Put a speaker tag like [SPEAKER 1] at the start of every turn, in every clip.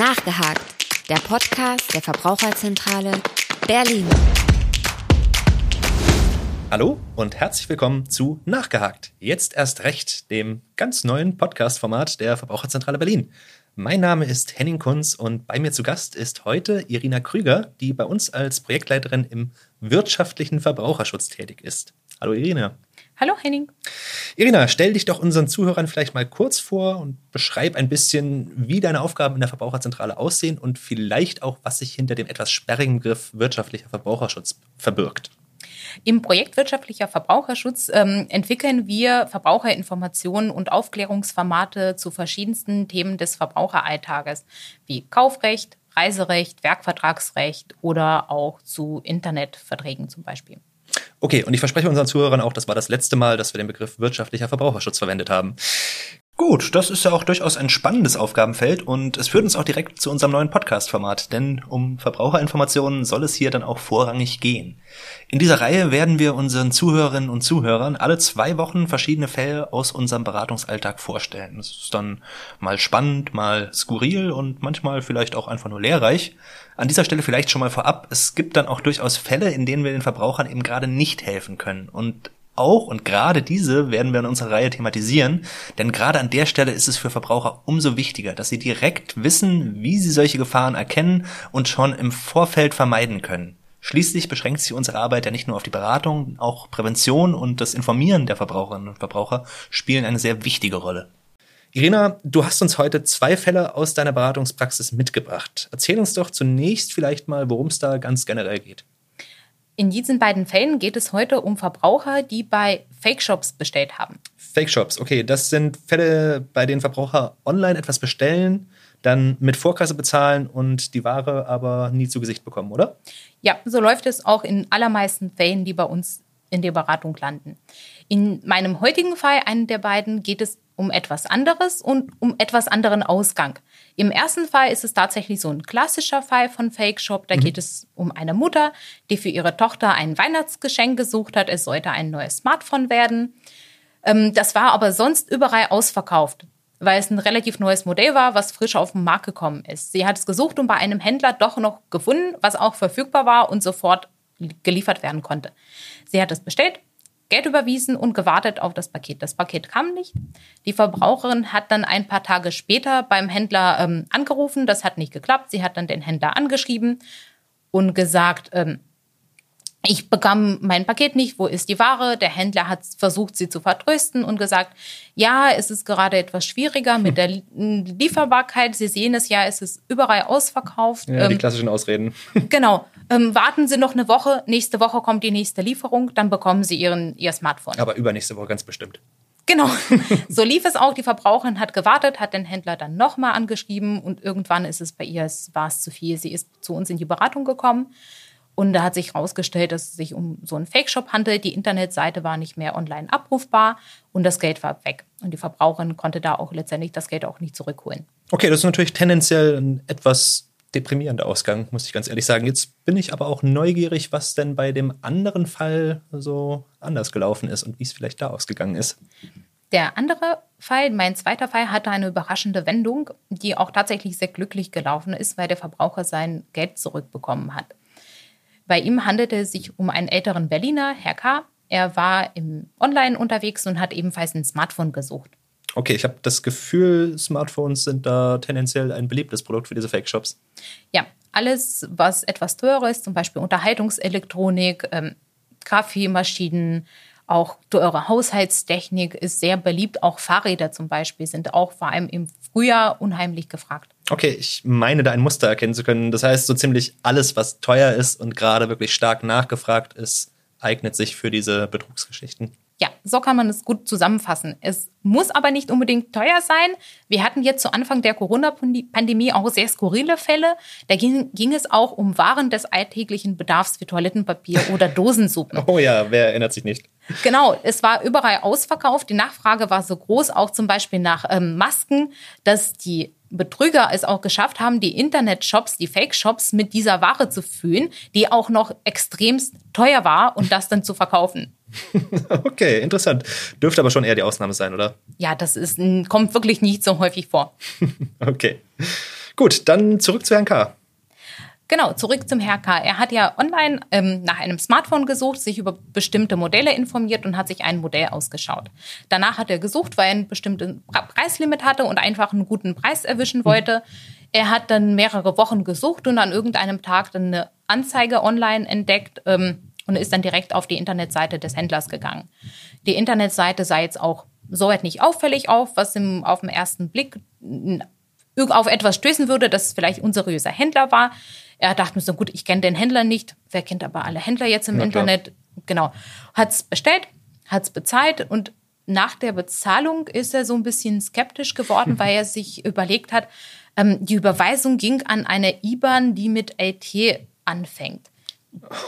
[SPEAKER 1] Nachgehakt, der Podcast der Verbraucherzentrale Berlin.
[SPEAKER 2] Hallo und herzlich willkommen zu Nachgehakt. Jetzt erst recht, dem ganz neuen Podcast-Format der Verbraucherzentrale Berlin. Mein Name ist Henning Kunz und bei mir zu Gast ist heute Irina Krüger, die bei uns als Projektleiterin im wirtschaftlichen Verbraucherschutz tätig ist. Hallo Irina.
[SPEAKER 3] Hallo Henning.
[SPEAKER 2] Irina, stell dich doch unseren Zuhörern vielleicht mal kurz vor und beschreib ein bisschen, wie deine Aufgaben in der Verbraucherzentrale aussehen und vielleicht auch, was sich hinter dem etwas sperrigen Begriff wirtschaftlicher Verbraucherschutz verbirgt.
[SPEAKER 3] Im Projekt Wirtschaftlicher Verbraucherschutz ähm, entwickeln wir Verbraucherinformationen und Aufklärungsformate zu verschiedensten Themen des Verbraucheralltages, wie Kaufrecht, Reiserecht, Werkvertragsrecht oder auch zu Internetverträgen zum Beispiel.
[SPEAKER 2] Okay, und ich verspreche unseren Zuhörern auch, das war das letzte Mal, dass wir den Begriff wirtschaftlicher Verbraucherschutz verwendet haben. Gut, das ist ja auch durchaus ein spannendes Aufgabenfeld und es führt uns auch direkt zu unserem neuen Podcast-Format, denn um Verbraucherinformationen soll es hier dann auch vorrangig gehen. In dieser Reihe werden wir unseren Zuhörerinnen und Zuhörern alle zwei Wochen verschiedene Fälle aus unserem Beratungsalltag vorstellen. Das ist dann mal spannend, mal skurril und manchmal vielleicht auch einfach nur lehrreich. An dieser Stelle vielleicht schon mal vorab, es gibt dann auch durchaus Fälle, in denen wir den Verbrauchern eben gerade nicht helfen können und auch und gerade diese werden wir in unserer Reihe thematisieren, denn gerade an der Stelle ist es für Verbraucher umso wichtiger, dass sie direkt wissen, wie sie solche Gefahren erkennen und schon im Vorfeld vermeiden können. Schließlich beschränkt sich unsere Arbeit ja nicht nur auf die Beratung, auch Prävention und das Informieren der Verbraucherinnen und Verbraucher spielen eine sehr wichtige Rolle. Irina, du hast uns heute zwei Fälle aus deiner Beratungspraxis mitgebracht. Erzähl uns doch zunächst vielleicht mal, worum es da ganz generell geht.
[SPEAKER 3] In diesen beiden Fällen geht es heute um Verbraucher, die bei Fake-Shops bestellt haben.
[SPEAKER 2] Fake-Shops, okay. Das sind Fälle, bei denen Verbraucher online etwas bestellen, dann mit Vorkasse bezahlen und die Ware aber nie zu Gesicht bekommen, oder?
[SPEAKER 3] Ja, so läuft es auch in allermeisten Fällen, die bei uns in der Beratung landen. In meinem heutigen Fall, einen der beiden, geht es um etwas anderes und um etwas anderen Ausgang. Im ersten Fall ist es tatsächlich so ein klassischer Fall von Fake Shop. Da mhm. geht es um eine Mutter, die für ihre Tochter ein Weihnachtsgeschenk gesucht hat. Es sollte ein neues Smartphone werden. Ähm, das war aber sonst überall ausverkauft, weil es ein relativ neues Modell war, was frisch auf den Markt gekommen ist. Sie hat es gesucht und bei einem Händler doch noch gefunden, was auch verfügbar war und sofort geliefert werden konnte. Sie hat es bestellt, Geld überwiesen und gewartet auf das Paket. Das Paket kam nicht. Die Verbraucherin hat dann ein paar Tage später beim Händler ähm, angerufen. Das hat nicht geklappt. Sie hat dann den Händler angeschrieben und gesagt, ähm, ich bekam mein Paket nicht, wo ist die Ware? Der Händler hat versucht, sie zu vertrösten und gesagt, ja, es ist gerade etwas schwieriger mit der Lieferbarkeit. Sie sehen es ja, es ist überall ausverkauft.
[SPEAKER 2] Ja, die ähm, klassischen Ausreden.
[SPEAKER 3] Genau. Ähm, warten Sie noch eine Woche, nächste Woche kommt die nächste Lieferung, dann bekommen Sie Ihren, Ihr Smartphone.
[SPEAKER 2] Aber übernächste Woche ganz bestimmt.
[SPEAKER 3] Genau. So lief es auch. Die Verbraucherin hat gewartet, hat den Händler dann nochmal angeschrieben und irgendwann ist es bei ihr, es war es zu viel. Sie ist zu uns in die Beratung gekommen und da hat sich herausgestellt, dass es sich um so einen Fake-Shop handelt. Die Internetseite war nicht mehr online abrufbar und das Geld war weg. Und die Verbraucherin konnte da auch letztendlich das Geld auch nicht zurückholen.
[SPEAKER 2] Okay, das ist natürlich tendenziell ein etwas deprimierender Ausgang, muss ich ganz ehrlich sagen. Jetzt bin ich aber auch neugierig, was denn bei dem anderen Fall so anders gelaufen ist und wie es vielleicht da ausgegangen ist.
[SPEAKER 3] Der andere Fall, mein zweiter Fall, hatte eine überraschende Wendung, die auch tatsächlich sehr glücklich gelaufen ist, weil der Verbraucher sein Geld zurückbekommen hat. Bei ihm handelte es sich um einen älteren Berliner, Herr K. Er war im Online unterwegs und hat ebenfalls ein Smartphone gesucht.
[SPEAKER 2] Okay, ich habe das Gefühl, Smartphones sind da tendenziell ein beliebtes Produkt für diese Fake-Shops.
[SPEAKER 3] Ja, alles, was etwas teurer ist, zum Beispiel Unterhaltungselektronik, ähm, Kaffeemaschinen, auch teure Haushaltstechnik ist sehr beliebt. Auch Fahrräder zum Beispiel sind auch vor allem im Frühjahr unheimlich gefragt.
[SPEAKER 2] Okay, ich meine da ein Muster erkennen zu können. Das heißt, so ziemlich alles, was teuer ist und gerade wirklich stark nachgefragt ist, eignet sich für diese Betrugsgeschichten.
[SPEAKER 3] Ja, so kann man es gut zusammenfassen. Es muss aber nicht unbedingt teuer sein. Wir hatten jetzt zu Anfang der Corona-Pandemie auch sehr skurrile Fälle. Da ging, ging, es auch um Waren des alltäglichen Bedarfs wie Toilettenpapier oder Dosensuppen.
[SPEAKER 2] Oh ja, wer erinnert sich nicht?
[SPEAKER 3] Genau, es war überall ausverkauft. Die Nachfrage war so groß, auch zum Beispiel nach ähm, Masken, dass die Betrüger es auch geschafft haben, die Internetshops, die Fake-Shops mit dieser Ware zu füllen, die auch noch extremst teuer war und das dann zu verkaufen.
[SPEAKER 2] Okay, interessant. Dürfte aber schon eher die Ausnahme sein, oder?
[SPEAKER 3] Ja, das ist, kommt wirklich nicht so häufig vor.
[SPEAKER 2] okay. Gut, dann zurück zu Herrn K.
[SPEAKER 3] Genau, zurück zum Herr K. Er hat ja online ähm, nach einem Smartphone gesucht, sich über bestimmte Modelle informiert und hat sich ein Modell ausgeschaut. Danach hat er gesucht, weil er ein bestimmtes Preislimit hatte und einfach einen guten Preis erwischen wollte. Er hat dann mehrere Wochen gesucht und an irgendeinem Tag dann eine Anzeige online entdeckt ähm, und ist dann direkt auf die Internetseite des Händlers gegangen. Die Internetseite sah jetzt auch soweit nicht auffällig auf, was im, auf den ersten Blick auf etwas stößen würde, dass es vielleicht unseriöser Händler war. Er dachte mir so, gut, ich kenne den Händler nicht. Wer kennt aber alle Händler jetzt im Na, Internet? Klar. Genau. Hat es bestellt, hat es bezahlt und nach der Bezahlung ist er so ein bisschen skeptisch geworden, weil er sich überlegt hat, ähm, die Überweisung ging an eine IBAN, die mit LT anfängt.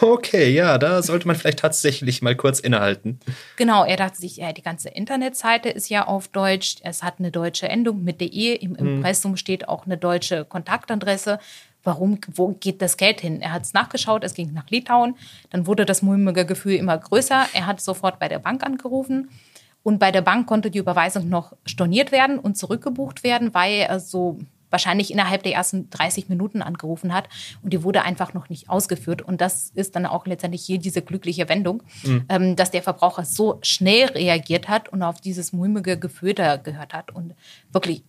[SPEAKER 2] Okay, ja, da sollte man vielleicht tatsächlich mal kurz innehalten.
[SPEAKER 3] Genau, er dachte sich, ja, die ganze Internetseite ist ja auf Deutsch, es hat eine deutsche Endung mit de, im Impressum hm. steht auch eine deutsche Kontaktadresse warum, wo geht das Geld hin? Er hat es nachgeschaut, es ging nach Litauen. Dann wurde das mulmige Gefühl immer größer. Er hat sofort bei der Bank angerufen. Und bei der Bank konnte die Überweisung noch storniert werden und zurückgebucht werden, weil er so wahrscheinlich innerhalb der ersten 30 Minuten angerufen hat und die wurde einfach noch nicht ausgeführt. Und das ist dann auch letztendlich hier diese glückliche Wendung, mhm. ähm, dass der Verbraucher so schnell reagiert hat und auf dieses mulmige Gefühl da gehört hat und wirklich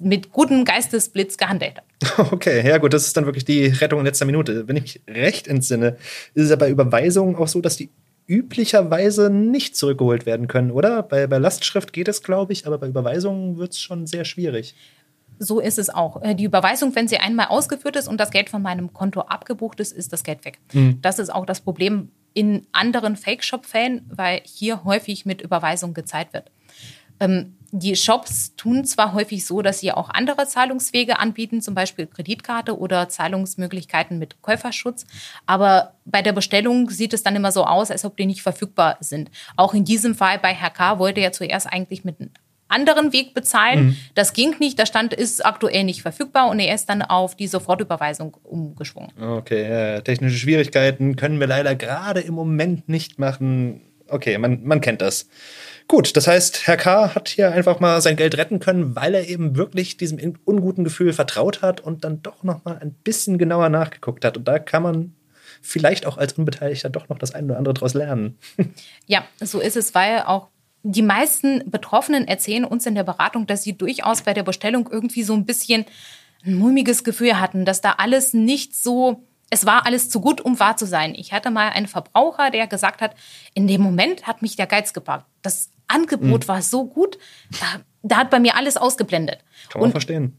[SPEAKER 3] mit gutem Geistesblitz gehandelt hat.
[SPEAKER 2] Okay, ja gut, das ist dann wirklich die Rettung in letzter Minute. Wenn ich mich recht entsinne, ist es ja bei Überweisungen auch so, dass die üblicherweise nicht zurückgeholt werden können, oder? Bei, bei Lastschrift geht es, glaube ich, aber bei Überweisungen wird es schon sehr schwierig
[SPEAKER 3] so ist es auch. Äh, die Überweisung, wenn sie einmal ausgeführt ist und das Geld von meinem Konto abgebucht ist, ist das Geld weg. Mhm. Das ist auch das Problem in anderen Fake-Shop-Fällen, weil hier häufig mit Überweisung gezahlt wird. Ähm, die Shops tun zwar häufig so, dass sie auch andere Zahlungswege anbieten, zum Beispiel Kreditkarte oder Zahlungsmöglichkeiten mit Käuferschutz, aber bei der Bestellung sieht es dann immer so aus, als ob die nicht verfügbar sind. Auch in diesem Fall bei Herr K. wollte er zuerst eigentlich mit anderen Weg bezahlen. Mhm. Das ging nicht. Der Stand ist aktuell nicht verfügbar und er ist dann auf die Sofortüberweisung umgeschwungen.
[SPEAKER 2] Okay, ja, technische Schwierigkeiten können wir leider gerade im Moment nicht machen. Okay, man, man kennt das. Gut, das heißt, Herr K. hat hier einfach mal sein Geld retten können, weil er eben wirklich diesem unguten Gefühl vertraut hat und dann doch noch mal ein bisschen genauer nachgeguckt hat. Und da kann man vielleicht auch als Unbeteiligter doch noch das eine oder andere daraus lernen.
[SPEAKER 3] Ja, so ist es, weil auch die meisten Betroffenen erzählen uns in der Beratung, dass sie durchaus bei der Bestellung irgendwie so ein bisschen ein mulmiges Gefühl hatten, dass da alles nicht so, es war alles zu gut, um wahr zu sein. Ich hatte mal einen Verbraucher, der gesagt hat, in dem Moment hat mich der Geiz gepackt. Das Angebot mhm. war so gut, da, da, hat bei mir alles ausgeblendet.
[SPEAKER 2] Kann man und, verstehen.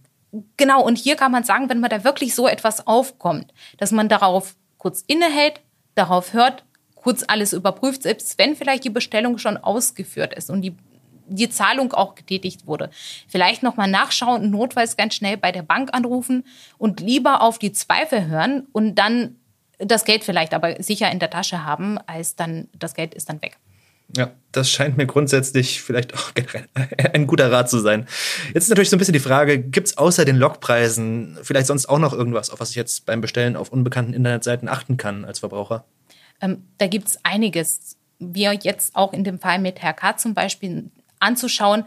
[SPEAKER 3] Genau, und hier kann man sagen, wenn man da wirklich so etwas aufkommt, dass man darauf kurz innehält, darauf hört, kurz alles überprüft, selbst wenn vielleicht die Bestellung schon ausgeführt ist und die die Zahlung auch getätigt wurde. Vielleicht nochmal nachschauen, notfalls ganz schnell bei der Bank anrufen und lieber auf die Zweifel hören und dann das Geld vielleicht aber sicher in der Tasche haben, als dann das Geld ist dann weg.
[SPEAKER 2] Ja, das scheint mir grundsätzlich vielleicht auch ein guter Rat zu sein. Jetzt ist natürlich so ein bisschen die Frage, gibt es außer den Logpreisen vielleicht sonst auch noch irgendwas, auf was ich jetzt beim Bestellen auf unbekannten Internetseiten achten kann als Verbraucher?
[SPEAKER 3] Ähm, da gibt es einiges. Wir jetzt auch in dem Fall mit Herr K. zum Beispiel anzuschauen,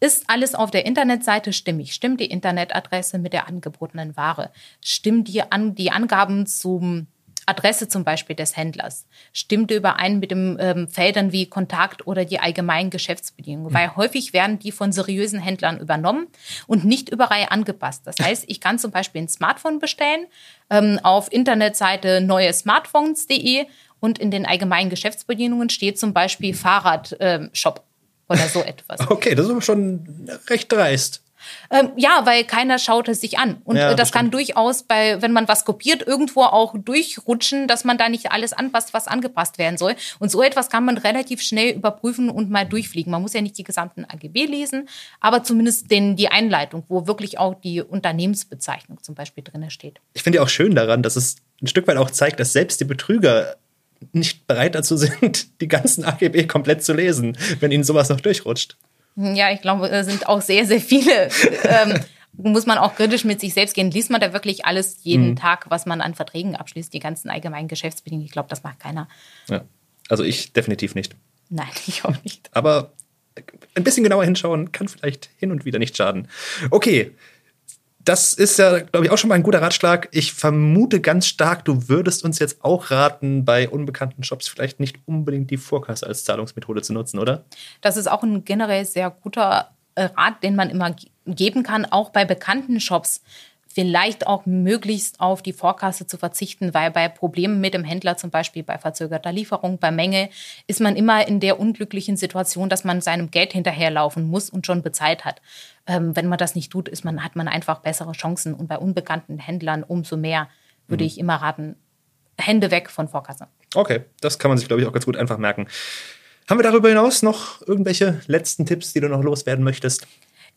[SPEAKER 3] ist alles auf der Internetseite stimmig? Stimmt die Internetadresse mit der angebotenen Ware? Stimmt die, An die Angaben zum Adresse zum Beispiel des Händlers stimmt überein mit den ähm, Feldern wie Kontakt oder die allgemeinen Geschäftsbedingungen, mhm. weil häufig werden die von seriösen Händlern übernommen und nicht überall angepasst. Das heißt, ich kann zum Beispiel ein Smartphone bestellen ähm, auf Internetseite neuesmartphones.de und in den allgemeinen Geschäftsbedingungen steht zum Beispiel Fahrradshop ähm, oder so etwas.
[SPEAKER 2] Okay, das ist aber schon recht dreist.
[SPEAKER 3] Ähm, ja, weil keiner schaut es sich an. Und ja, das, das kann durchaus bei, wenn man was kopiert, irgendwo auch durchrutschen, dass man da nicht alles anpasst, was angepasst werden soll. Und so etwas kann man relativ schnell überprüfen und mal durchfliegen. Man muss ja nicht die gesamten AGB lesen, aber zumindest den, die Einleitung, wo wirklich auch die Unternehmensbezeichnung zum Beispiel drin steht.
[SPEAKER 2] Ich finde ja auch schön daran, dass es ein Stück weit auch zeigt, dass selbst die Betrüger nicht bereit dazu sind, die ganzen AGB komplett zu lesen, wenn ihnen sowas noch durchrutscht.
[SPEAKER 3] Ja, ich glaube, da sind auch sehr, sehr viele. ähm, muss man auch kritisch mit sich selbst gehen. Liest man da wirklich alles jeden mhm. Tag, was man an Verträgen abschließt, die ganzen allgemeinen Geschäftsbedingungen? Ich glaube, das macht keiner.
[SPEAKER 2] Ja, also ich definitiv nicht.
[SPEAKER 3] Nein, ich auch nicht.
[SPEAKER 2] Aber ein bisschen genauer hinschauen kann vielleicht hin und wieder nicht schaden. Okay, das ist ja, glaube ich, auch schon mal ein guter Ratschlag. Ich vermute ganz stark, du würdest uns jetzt auch raten, bei unbekannten Shops vielleicht nicht unbedingt die Vorkasse als Zahlungsmethode zu nutzen, oder?
[SPEAKER 3] Das ist auch ein generell sehr guter äh, Rat, den man immer geben kann, auch bei bekannten Shops vielleicht auch möglichst auf die Vorkasse zu verzichten, weil bei Problemen mit dem Händler, zum Beispiel bei verzögerter Lieferung, bei Menge, ist man immer in der unglücklichen Situation, dass man seinem Geld hinterherlaufen muss und schon bezahlt hat. Ähm, wenn man das nicht tut, ist man, hat man einfach bessere Chancen. Und bei unbekannten Händlern umso mehr würde mhm. ich immer raten, Hände weg von Vorkasse.
[SPEAKER 2] Okay, das kann man sich, glaube ich, auch ganz gut einfach merken. Haben wir darüber hinaus noch irgendwelche letzten Tipps, die du noch loswerden möchtest?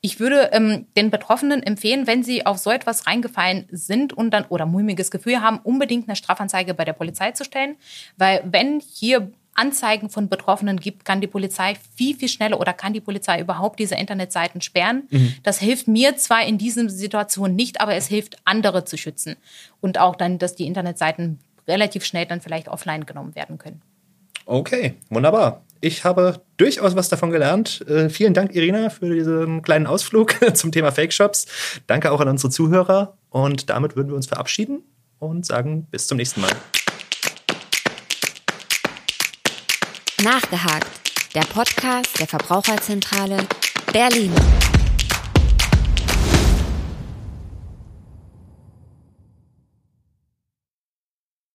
[SPEAKER 3] Ich würde ähm, den Betroffenen empfehlen, wenn sie auf so etwas reingefallen sind und dann oder mulmiges Gefühl haben, unbedingt eine Strafanzeige bei der Polizei zu stellen, weil wenn hier Anzeigen von Betroffenen gibt, kann die Polizei viel, viel schneller oder kann die Polizei überhaupt diese Internetseiten sperren. Mhm. Das hilft mir zwar in dieser Situation nicht, aber es hilft andere zu schützen und auch dann, dass die Internetseiten relativ schnell dann vielleicht offline genommen werden können.
[SPEAKER 2] Okay, wunderbar. Ich habe durchaus was davon gelernt. Äh, vielen Dank, Irina, für diesen kleinen Ausflug zum Thema Fake Shops. Danke auch an unsere Zuhörer. Und damit würden wir uns verabschieden und sagen bis zum nächsten Mal.
[SPEAKER 1] Nachgehakt, der Podcast der Verbraucherzentrale Berlin.